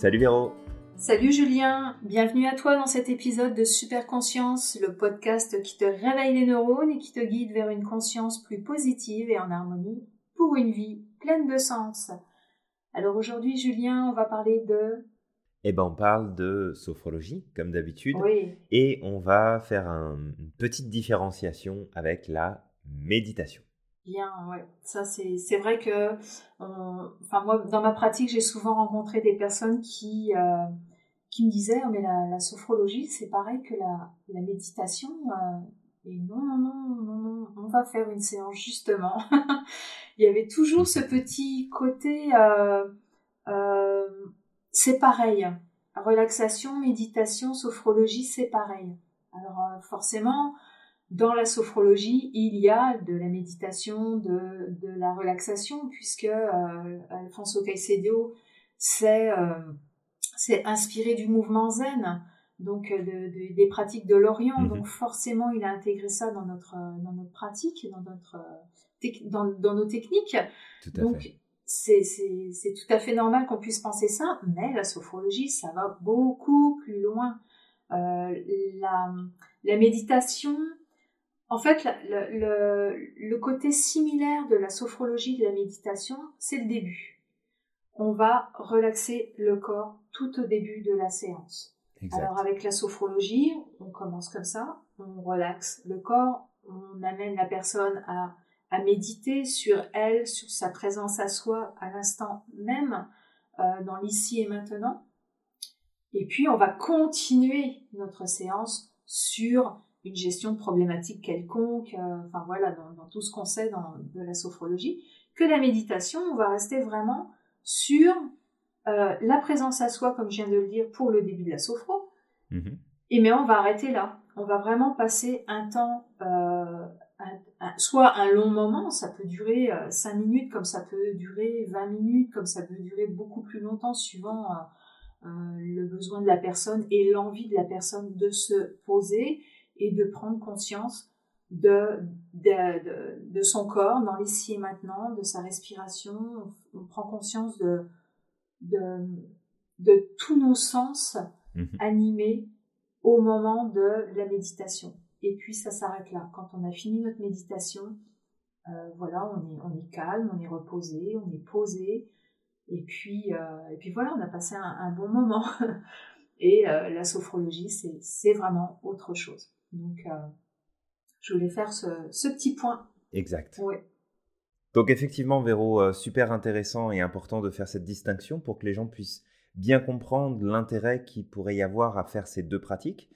Salut Véro Salut Julien, bienvenue à toi dans cet épisode de Super Conscience, le podcast qui te réveille les neurones et qui te guide vers une conscience plus positive et en harmonie pour une vie pleine de sens. Alors aujourd'hui Julien, on va parler de... Eh ben on parle de sophrologie comme d'habitude Oui, et on va faire un- une petite différenciation avec la méditation. Ouais. Ça c'est c'est vrai que... Enfin moi, dans ma pratique, j'ai souvent rencontré des personnes qui... euh, qui me disaient, Oh, mais la, sophrologie, c'est pareil que la, méditation. euh, et non, non, non, non, on va faire une séance justement. Il y avait toujours ce petit côté, euh, c'est pareil. Relaxation, méditation, sophrologie, c'est pareil. Alors forcément, dans la sophrologie, il y a de la méditation, de, de la relaxation, puisque euh, Alfonso Caicedo s'est euh, inspiré du mouvement zen, donc euh, de- de- des pratiques de l'Orient. Mhm. Donc forcément, il a intégré ça dans notre, dans notre pratique, dans, notre, tec- dans, dans nos techniques. Tout à Donc, fait. c'est tout à fait normal qu'on puisse penser ça, mais la sophrologie, ça va beaucoup plus loin. Euh, la, la méditation, en fait, la- le, le côté similaire de la sophrologie et de la méditation, c'est le début. On va relaxer le corps tout au début de la séance. Exact. Alors avec la sophrologie, on commence comme ça, on relaxe le corps, on amène la personne à, à méditer sur elle, sur sa présence à soi à l'instant même, euh, dans l'ici et maintenant. Et puis on va continuer notre séance sur une gestion de problématiques quelconques, euh, enfin voilà, dans, dans tout ce qu'on sait dans, de la sophrologie, que la méditation, on va rester vraiment sur euh, la présence à soi, comme je viens de le dire, pour le début de la sophro, Mhm. et mais on va arrêter là. On va vraiment passer un temps, euh, un- un- soit un long moment, ça peut durer 5 minutes, comme ça peut durer 20 minutes, comme ça peut durer beaucoup plus longtemps, suivant le besoin de la personne et l'envie de la personne de se poser et de prendre conscience de, de, de, de son corps dans l'ici et maintenant, de sa respiration. On, on prend conscience de, de, de tous nos sens Mhm. animés au moment de la méditation. Et puis ça s'arrête là. Quand on a fini notre méditation, euh, voilà, on est, on est calme, on est reposé, on est posé. Et puis, euh, et puis voilà, on a passé un, un bon moment. et euh, la sophrologie, c'est vraiment autre chose. Donc, euh, je voulais faire ce, ce petit point. Exact. Donc effectivement, Véro, euh, super intéressant et important de faire cette distinction pour que les gens puissent bien comprendre l'intérêt qu'il pourrait y avoir à faire ces deux pratiques.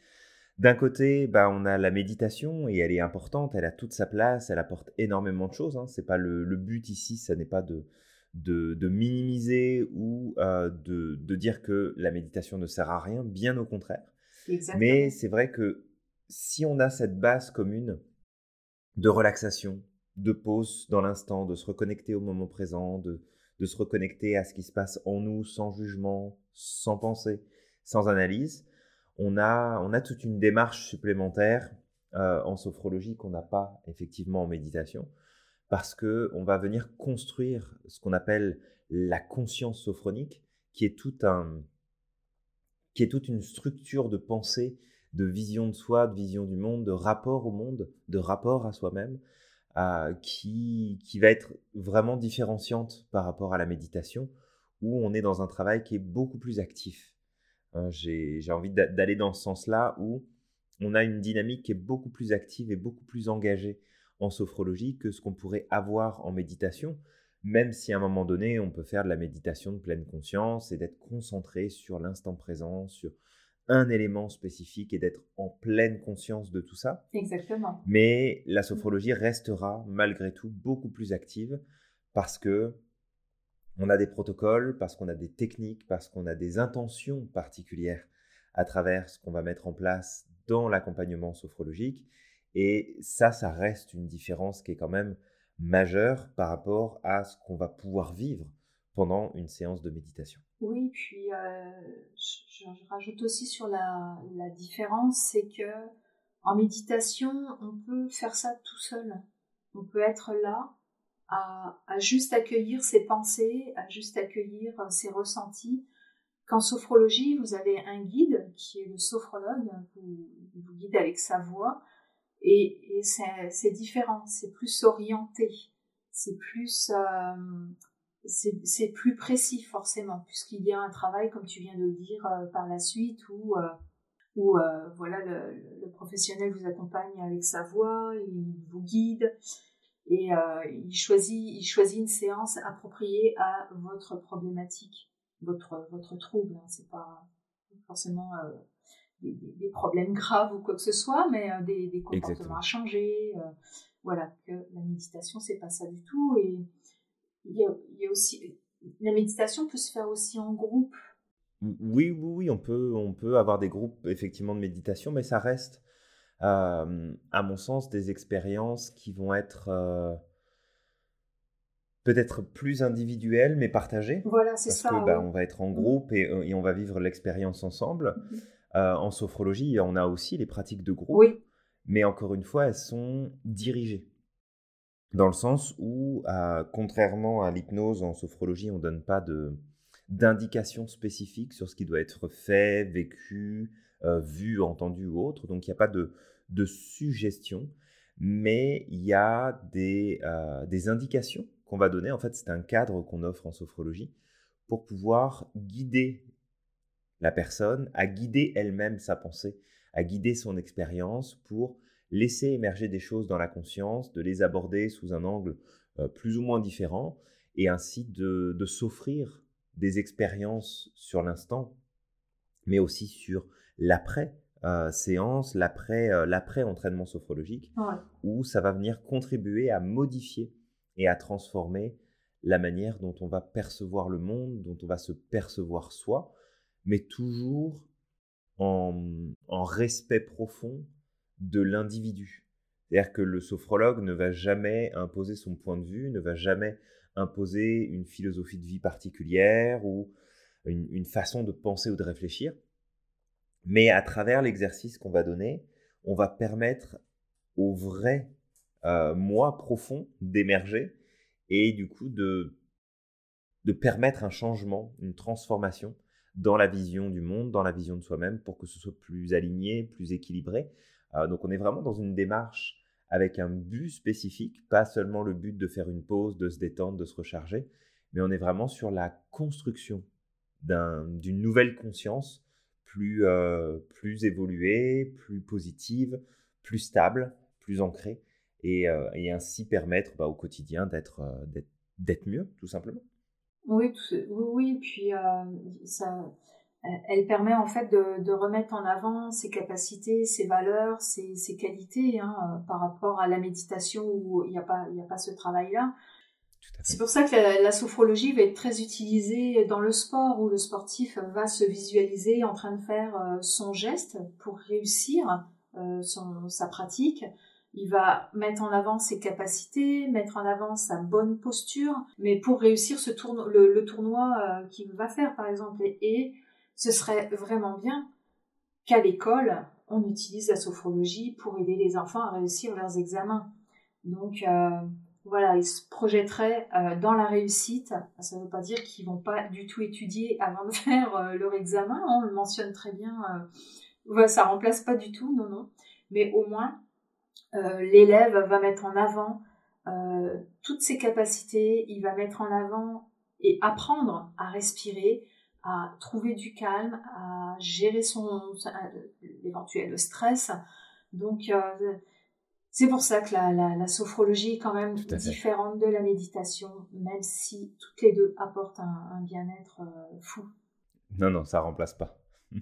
D'un côté, bah, on a la méditation et elle est importante, elle a toute sa place, elle apporte énormément de choses. Hein. C'est pas le, le but ici, ça n'est pas de, de, de minimiser ou euh, de, de dire que la méditation ne sert à rien, bien au contraire. Exactement. Mais c'est vrai que si on a cette base commune de relaxation, de pause dans l'instant, de se reconnecter au moment présent, de, se reconnecter à ce qui se passe en nous sans jugement, sans pensée, sans analyse, on a, on a toute une démarche supplémentaire euh, en sophrologie qu'on n'a pas effectivement en méditation, parce que on va venir construire ce qu'on appelle la conscience sophronique, qui est tout un, qui est toute une structure de pensée, de vision de soi, de vision du monde, de rapport au monde, de rapport à soi-même, euh, qui, qui va être vraiment différenciante par rapport à la méditation, où on est dans un travail qui est beaucoup plus actif. Hein, J'ai j'ai envie d'a- d'aller dans ce sens-là, où on a une dynamique qui est beaucoup plus active et beaucoup plus engagée en sophrologie que ce qu'on pourrait avoir en méditation, même si à un moment donné, on peut faire de la méditation de pleine conscience et d'être concentré sur l'instant présent, sur un élément spécifique et d'être en pleine conscience de tout ça. Exactement. Mais la sophrologie restera malgré tout beaucoup plus active parce que on a des protocoles, parce qu'on a des techniques, parce qu'on a des intentions particulières à travers ce qu'on va mettre en place dans l'accompagnement sophrologique. Et ça, ça reste une différence qui est quand même majeure par rapport à ce qu'on va pouvoir vivre pendant une séance de méditation. Oui, puis euh, je, rajoute aussi sur la, différence, c'est que en méditation, on peut faire ça tout seul. On peut être là à, juste accueillir ses pensées, à juste accueillir ses ressentis, qu'en sophrologie, vous avez un guide qui est le sophrologue, qui vous guide avec sa voix, et, c'est différent, c'est plus orienté, c'est plus, euh, c'est plus précis forcément, puisqu'il y a un travail, comme tu viens de le dire, euh, par la suite, où, euh, où voilà, le, le, professionnel vous accompagne avec sa voix, il vous guide, et il, choisit, il choisit une séance appropriée à votre problématique votre, votre trouble. Hein. C'est pas forcément euh, des, problèmes graves ou quoi que ce soit, mais euh, des, des, comportements à changer. Euh, voilà, que la méditation, c'est pas ça du tout. Et il y a, y a aussi. La méditation peut se faire aussi en groupe. Oui, oui, oui, on peut, on peut avoir des groupes effectivement de méditation, mais ça reste, à mon sens, des expériences qui vont être peut-être plus individuel mais partagé. Voilà, c'est ça. Parce que bah, on va être en mmh. groupe euh, et, on va vivre l'expérience ensemble. Mmh. Euh, en sophrologie, on a aussi les pratiques de groupe, oui. mais encore une fois, elles sont dirigées. Dans le sens où, euh, contrairement à l'hypnose, en sophrologie, on ne donne pas d'indications spécifiques sur ce qui doit être fait, vécu, vu, entendu ou autre. Donc il n'y a pas de, de suggestion, mais il y a des, des indications qu'on va donner, en fait, c'est un cadre qu'on offre en sophrologie pour pouvoir guider la personne à guider elle-même sa pensée, à guider son expérience pour laisser émerger des choses dans la conscience, de les aborder sous un angle euh, plus ou moins différent et ainsi de, s'offrir des expériences sur l'instant, mais aussi sur l'après. Euh, séance, l'après, euh, l'après entraînement sophrologique, où ça va venir contribuer à modifier et à transformer la manière dont on va percevoir le monde, dont on va se percevoir soi, mais toujours en, respect profond de l'individu. C'est-à-dire que le sophrologue ne va jamais imposer son point de vue, ne va jamais imposer une philosophie de vie particulière ou une, façon de penser ou de réfléchir. Mais à travers l'exercice qu'on va donner, on va permettre au vrai euh, moi profond d'émerger et du coup de, de permettre un changement, une transformation dans la vision du monde, dans la vision de soi-même pour que ce soit plus aligné, plus équilibré. Euh, donc on est vraiment dans une démarche avec un but spécifique, pas seulement le but de faire une pause, de se détendre, de se recharger, mais on est vraiment sur la construction d'une nouvelle conscience plus, euh, plus évoluée, plus positive, plus stable, plus ancrée et, ainsi permettre bah, au quotidien d'être d'être mieux, tout simplement. Oui, oui, puis ça, elle permet en fait de, remettre en avant ses capacités, ses valeurs, ses, ses qualités hein, par rapport à la méditation où il n'y a, pas, a pas ce travail-là. C'est pour ça que la, la, sophrologie va être très utilisée dans le sport où le sportif va se visualiser en train de faire son geste pour réussir son, sa pratique il va mettre en avant ses capacités, mettre en avant sa bonne posture, mais pour réussir ce le, tournoi euh, qu'il va faire, par exemple. Et, ce serait vraiment bien qu'à l'école, on utilise la sophrologie pour aider les enfants à réussir leurs examens. Donc, euh, voilà, ils se projetteraient euh, dans la réussite. Ça ne veut pas dire qu'ils vont pas du tout étudier avant de faire leur examen. On le mentionne très bien. Ça ça remplace pas du tout, non, non. Mais au moins, euh, l'élève va mettre en avant euh, toutes ses capacités, il va mettre en avant et apprendre à respirer, à trouver du calme, à gérer son éventuel stress. Donc euh, c'est pour ça que la, sophrologie est quand même différente de la méditation, même si toutes les deux apportent un, bien-être fou. Non, non, ça remplace pas.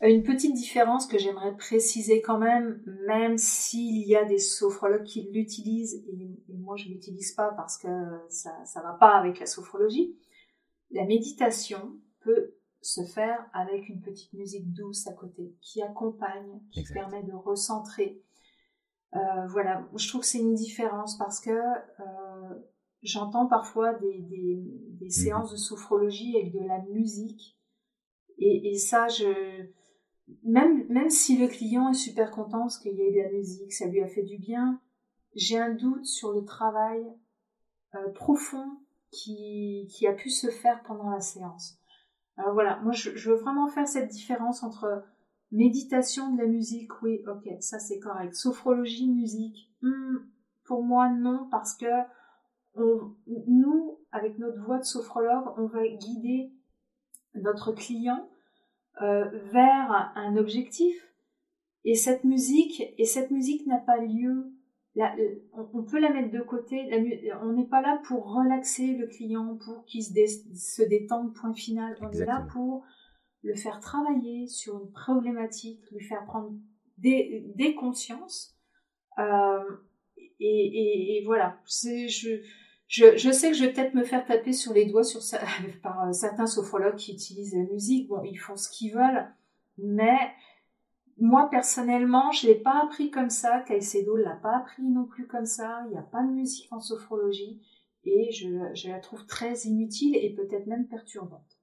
Une petite différence que j'aimerais préciser quand même, même s'il y a des sophrologues qui l'utilisent, et, moi je ne l'utilise pas parce que ça ne va pas avec la sophrologie, la méditation peut se faire avec une petite musique douce à côté, qui accompagne, qui permet de recentrer. Euh, voilà, je trouve que c'est une différence parce que euh, j'entends parfois des, des, des mhm. séances de sophrologie avec de la musique. Et, et ça, je, même, même si le client est super content parce qu'il y a de la musique, ça lui a fait du bien, j'ai un doute sur le travail euh, profond qui, qui, a pu se faire pendant la séance. Alors voilà, moi je, veux vraiment faire cette différence entre méditation de la musique, oui, ok, ça c'est correct. Sophrologie, musique, hmm, pour moi non, parce que nous, avec notre voix de sophrologue, on va guider notre client euh, vers un objectif. Et cette musique, et cette musique n'a pas lieu. On, peut la mettre de côté. on n'est pas là pour relaxer le client, pour qu'il se, se, détende, point final. On est là pour le faire travailler sur une problématique, lui faire prendre des, des consciences. Euh, et, et, voilà. Je, je, sais que je vais peut-être me faire taper sur les doigts sur, par euh, certains sophrologues qui utilisent la musique. Bon, ils font ce qu'ils veulent, mais moi personnellement, je l'ai pas appris comme ça. Caicedo l'a pas appris non plus comme ça. Il n'y a pas de musique en sophrologie et je, je la trouve très inutile et peut-être même perturbante.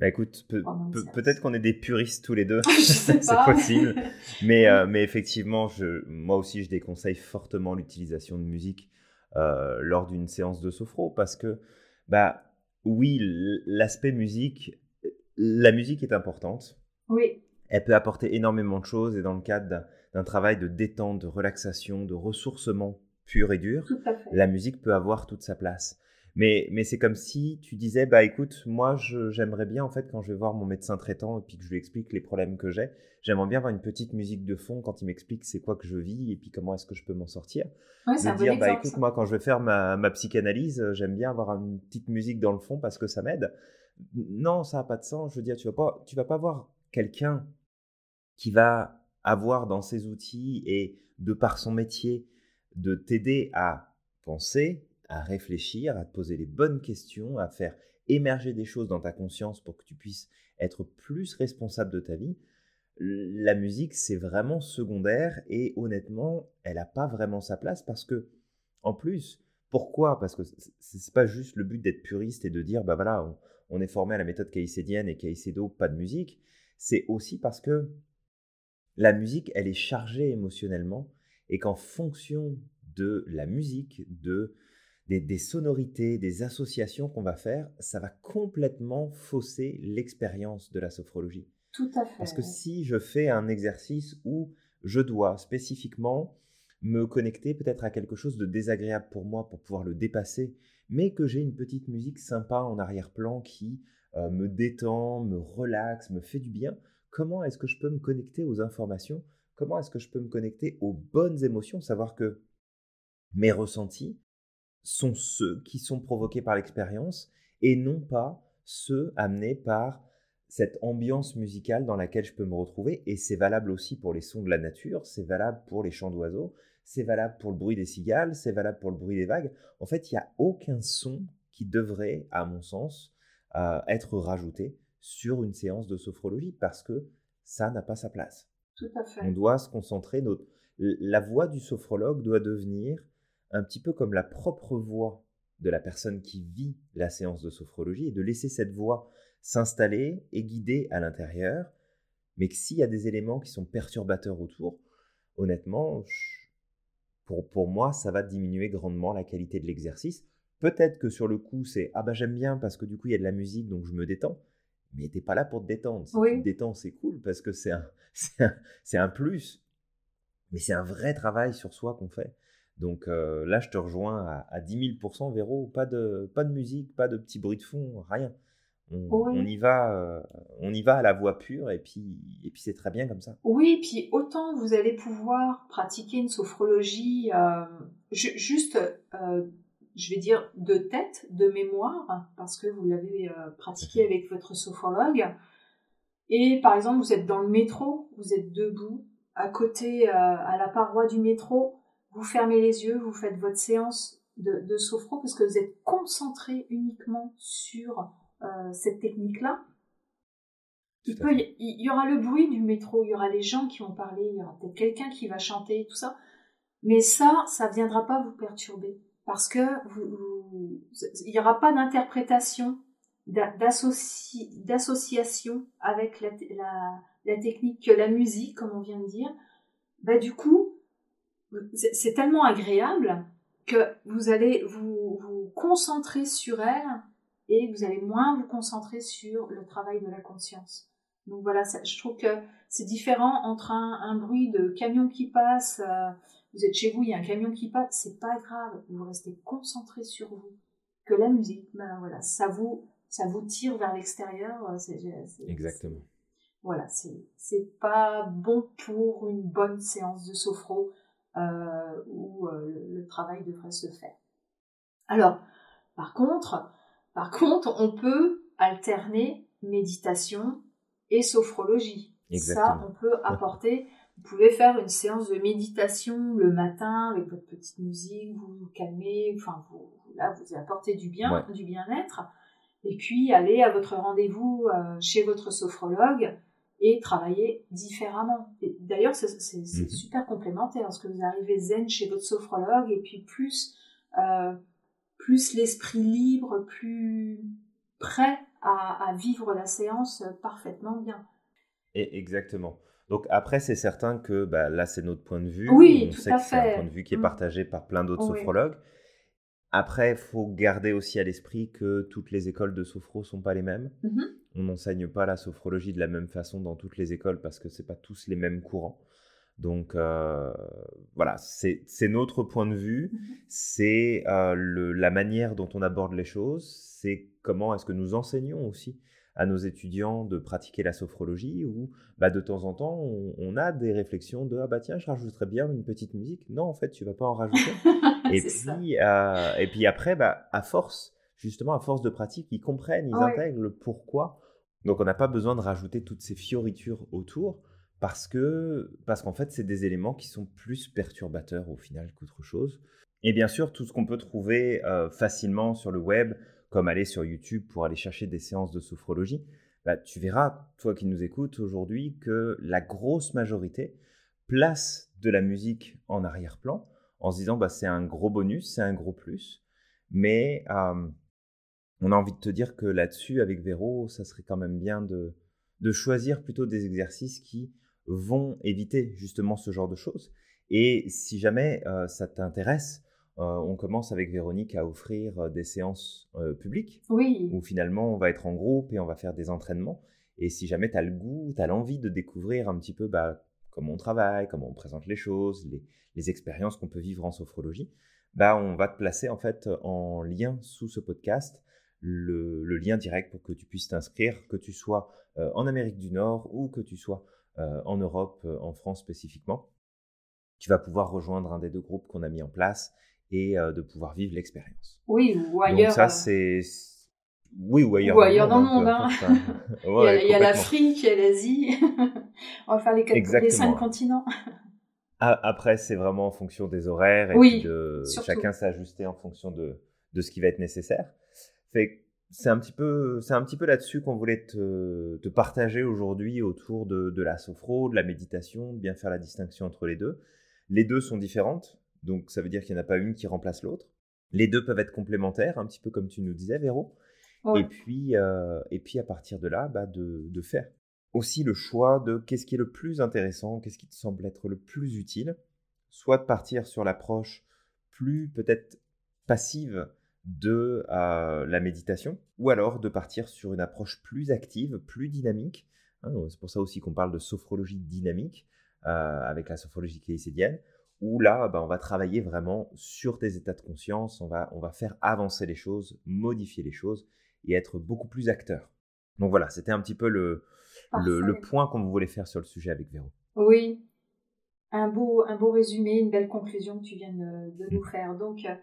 Bah écoute, peut-être qu'on est des puristes tous les deux, c'est possible. Mais, euh, mais effectivement, je, moi aussi, je déconseille fortement l'utilisation de musique euh, lors d'une séance de sophro parce que, bah, oui, l'aspect musique, la musique est importante. Oui. Elle peut apporter énormément de choses et dans le cadre d'un travail de détente, de relaxation, de ressourcement pur et dur, la musique peut avoir toute sa place. Mais, mais c'est comme si tu disais, bah écoute, moi j'aimerais bien en fait quand je vais voir mon médecin traitant et puis que je lui explique les problèmes que j'ai, j'aimerais bien avoir une petite musique de fond quand il m'explique c'est quoi que je vis et puis comment est-ce que je peux m'en sortir. Ouais, de dire, bah écoute, moi quand je vais faire ma, ma psychanalyse, j'aime bien avoir une petite musique dans le fond parce que ça m'aide. Non, ça n'a pas de sens. Je veux dire, tu vas pas, tu vas pas voir quelqu'un qui va avoir dans ses outils et de par son métier de t'aider à penser, à réfléchir, à te poser les bonnes questions, à faire émerger des choses dans ta conscience pour que tu puisses être plus responsable de ta vie, la musique, c'est vraiment secondaire et honnêtement, elle n'a pas vraiment sa place parce que, en plus, pourquoi? Parce que c'est pas juste le but d'être puriste et de dire, bah voilà, on, est formé à la méthode caïcédienne et caïcédo, pas de musique. C'est aussi parce que la musique, elle est chargée émotionnellement et qu'en fonction de la musique, de des, sonorités, des associations qu'on va faire, ça va complètement fausser l'expérience de la sophrologie. Tout à fait. Parce que si je fais un exercice où je dois spécifiquement me connecter peut-être à quelque chose de désagréable pour moi pour pouvoir le dépasser, mais que j'ai une petite musique sympa en arrière-plan qui euh, me détend, me relaxe, me fait du bien, comment est-ce que je peux me connecter aux informations? Comment est-ce que je peux me connecter aux bonnes émotions? Savoir que mes ressentis, sont ceux qui sont provoqués par l'expérience et non pas ceux amenés par cette ambiance musicale dans laquelle je peux me retrouver. Et c'est valable aussi pour les sons de la nature, c'est valable pour les chants d'oiseaux, c'est valable pour le bruit des cigales, c'est valable pour le bruit des vagues. En fait, il n'y a aucun son qui devrait, à mon sens, euh, être rajouté sur une séance de sophrologie parce que ça n'a pas sa place. Tout à fait. On doit se concentrer. Notre... La voix du sophrologue doit devenir un petit peu comme la propre voix de la personne qui vit la séance de sophrologie et de laisser cette voix s'installer et guider à l'intérieur, mais que s'il y a des éléments qui sont perturbateurs autour, honnêtement, pour, pour moi, ça va diminuer grandement la qualité de l'exercice. Peut-être que sur le coup, c'est ah bah j'aime bien parce que du coup il y a de la musique donc je me détends. Mais t'es pas là pour te détendre. Si tu te détends, c'est cool parce que c'est un, un, un plus. Mais c'est un vrai travail sur soi qu'on fait. Donc euh, là, je te rejoins à, à 10 000 Véro, pas de, pas de musique, pas de petit bruit de fond, rien. On, y va, euh, on y va à la voix pure et puis, et puis c'est très bien comme ça. Oui, puis autant vous allez pouvoir pratiquer une sophrologie euh, juste, je vais dire, de tête, de mémoire, parce que vous l'avez pratiqué avec votre sophrologue. Et par exemple, vous êtes dans le métro, vous êtes debout, à côté, à la paroi du métro, vous fermez les yeux, vous faites votre séance de, de sophro parce que vous êtes concentré uniquement sur euh, cette technique-là. Il, il, y aura le bruit du métro, il y aura les gens qui vont parler, il y aura peut-être quelqu'un qui va chanter, tout ça. Mais ça, ça ne viendra pas vous perturber parce que il n'y aura pas d'interprétation, d'association avec la, technique que la musique, comme on vient de dire. Bah, du coup, c'est tellement agréable que vous allez vous, vous concentrer sur elle et vous allez moins vous concentrer sur le travail de la conscience. Donc voilà, je trouve que c'est différent entre un, bruit de camion qui passe, euh, vous êtes chez vous, il y a un camion qui passe, c'est pas grave, vous restez concentré sur vous. Que la musique, ben voilà, ça vous, ça vous tire vers l'extérieur. Euh, Exactement. Voilà, c'est pas bon pour une bonne séance de sophro euh, où le, travail devrait se faire. Alors, par contre, par contre, on peut alterner méditation et sophrologie. Ça, on peut apporter. Vous pouvez faire une séance de méditation le matin avec votre petite musique, vous vous calmez, enfin vous, là vous apportez du bien, du bien-être, et puis aller à votre rendez-vous euh, chez votre sophrologue et travailler différemment. D'ailleurs, c'est mhm. super complémentaire parce que vous arrivez zen chez votre sophrologue et puis plus euh, plus l'esprit libre, plus prêt à, vivre la séance parfaitement bien. Et exactement. Donc après, c'est certain que bah, là, c'est notre point de vue. Oui, On sait que c'est un point de vue qui est mm. partagé par plein d'autres sophrologues. Après, il faut garder aussi à l'esprit que toutes les écoles de sophro sont pas les mêmes. Mm-hmm. On n'enseigne pas la sophrologie de la même façon dans toutes les écoles parce que c'est pas tous les mêmes courants. Donc euh, voilà, c'est notre point de vue, mhm. c'est euh, la manière dont on aborde les choses, c'est comment est-ce que nous enseignons aussi à nos étudiants de pratiquer la sophrologie ou bah, de temps en temps on, a des réflexions de ah bah tiens je rajouterais bien une petite musique. Non en fait tu vas pas en rajouter. Et puis euh, et puis après bah à force justement à force de pratique ils comprennent ils intègrent le pourquoi. Donc on n'a pas besoin de rajouter toutes ces fioritures autour parce que parce qu'en fait c'est des éléments qui sont plus perturbateurs au final qu'autre chose. Et bien sûr tout ce qu'on peut trouver euh, facilement sur le web, comme aller sur YouTube pour aller chercher des séances de sophrologie, bah, tu verras toi qui nous écoutes aujourd'hui que la grosse majorité place de la musique en arrière-plan en se disant bah c'est un gros bonus, c'est un gros plus, mais euh, on a envie de te dire que là-dessus avec Véro, ça serait quand même bien de de choisir plutôt des exercices qui vont éviter justement ce genre de choses. Et si jamais euh, ça t'intéresse, on commence avec Véronique à offrir euh, des séances publiques oui. où finalement on va être en groupe et on va faire des entraînements. Et si jamais tu as le goût, tu as l'envie de découvrir un petit peu bah, comment on travaille, comment on présente les choses, les, expériences qu'on peut vivre en sophrologie, bah, on va te placer en fait en lien sous ce podcast le, lien direct pour que tu puisses t'inscrire, que tu sois en Amérique du Nord ou que tu sois euh, en Europe, euh, en France spécifiquement, tu vas pouvoir rejoindre un des deux groupes qu'on a mis en place et euh, de pouvoir vivre l'expérience. Oui, ou ailleurs. Donc ça, c'est... Oui, ou ailleurs. Ou ailleurs dans le monde. Hein. il y a l'Afrique, il y a l'Asie. On va faire les, quatre, les cinq continents. Après, c'est vraiment en fonction des horaires et puis de chacun s'ajuster en fonction de, de ce qui va être nécessaire. C'est un petit peu, c'est un petit peu là-dessus qu'on voulait te, te partager aujourd'hui autour de, de, la sophro, de la méditation, de bien faire la distinction entre les deux. Les deux sont différentes, donc ça veut dire qu'il n'y en a pas une qui remplace l'autre. Les deux peuvent être complémentaires, un petit peu comme tu nous disais, Véro. Et puis, euh, et puis à partir de là, bah de, de faire aussi le choix de qu'est-ce qui est le plus intéressant, qu'est-ce qui te semble être le plus utile, soit de partir sur l'approche plus peut-être passive de euh, la méditation, ou alors de partir sur une approche plus active, plus dynamique. Hein, c'est pour ça aussi qu'on parle de sophrologie dynamique euh, avec la sophrologie cléicédienne, où là, bah, on va travailler vraiment sur tes états de conscience, on va, on va faire avancer les choses, modifier les choses et être beaucoup plus acteur. Donc voilà, c'était un petit peu le, le, point qu'on voulait faire sur le sujet avec Véro. Oui, un beau, un beau résumé, une belle conclusion que tu viens de, de nous mmh. faire. Donc, euh,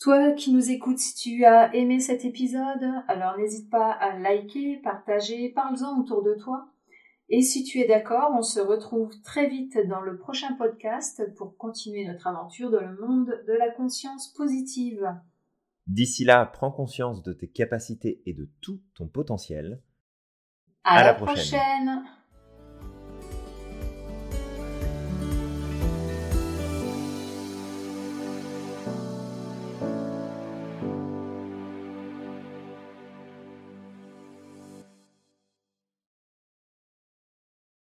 toi qui nous écoutes, si tu as aimé cet épisode, alors n'hésite pas à liker, partager, parle-en autour de toi. Et si tu es d'accord, on se retrouve très vite dans le prochain podcast pour continuer notre aventure dans le monde de la conscience positive. D'ici là, prends conscience de tes capacités et de tout ton potentiel. À, la, prochaine.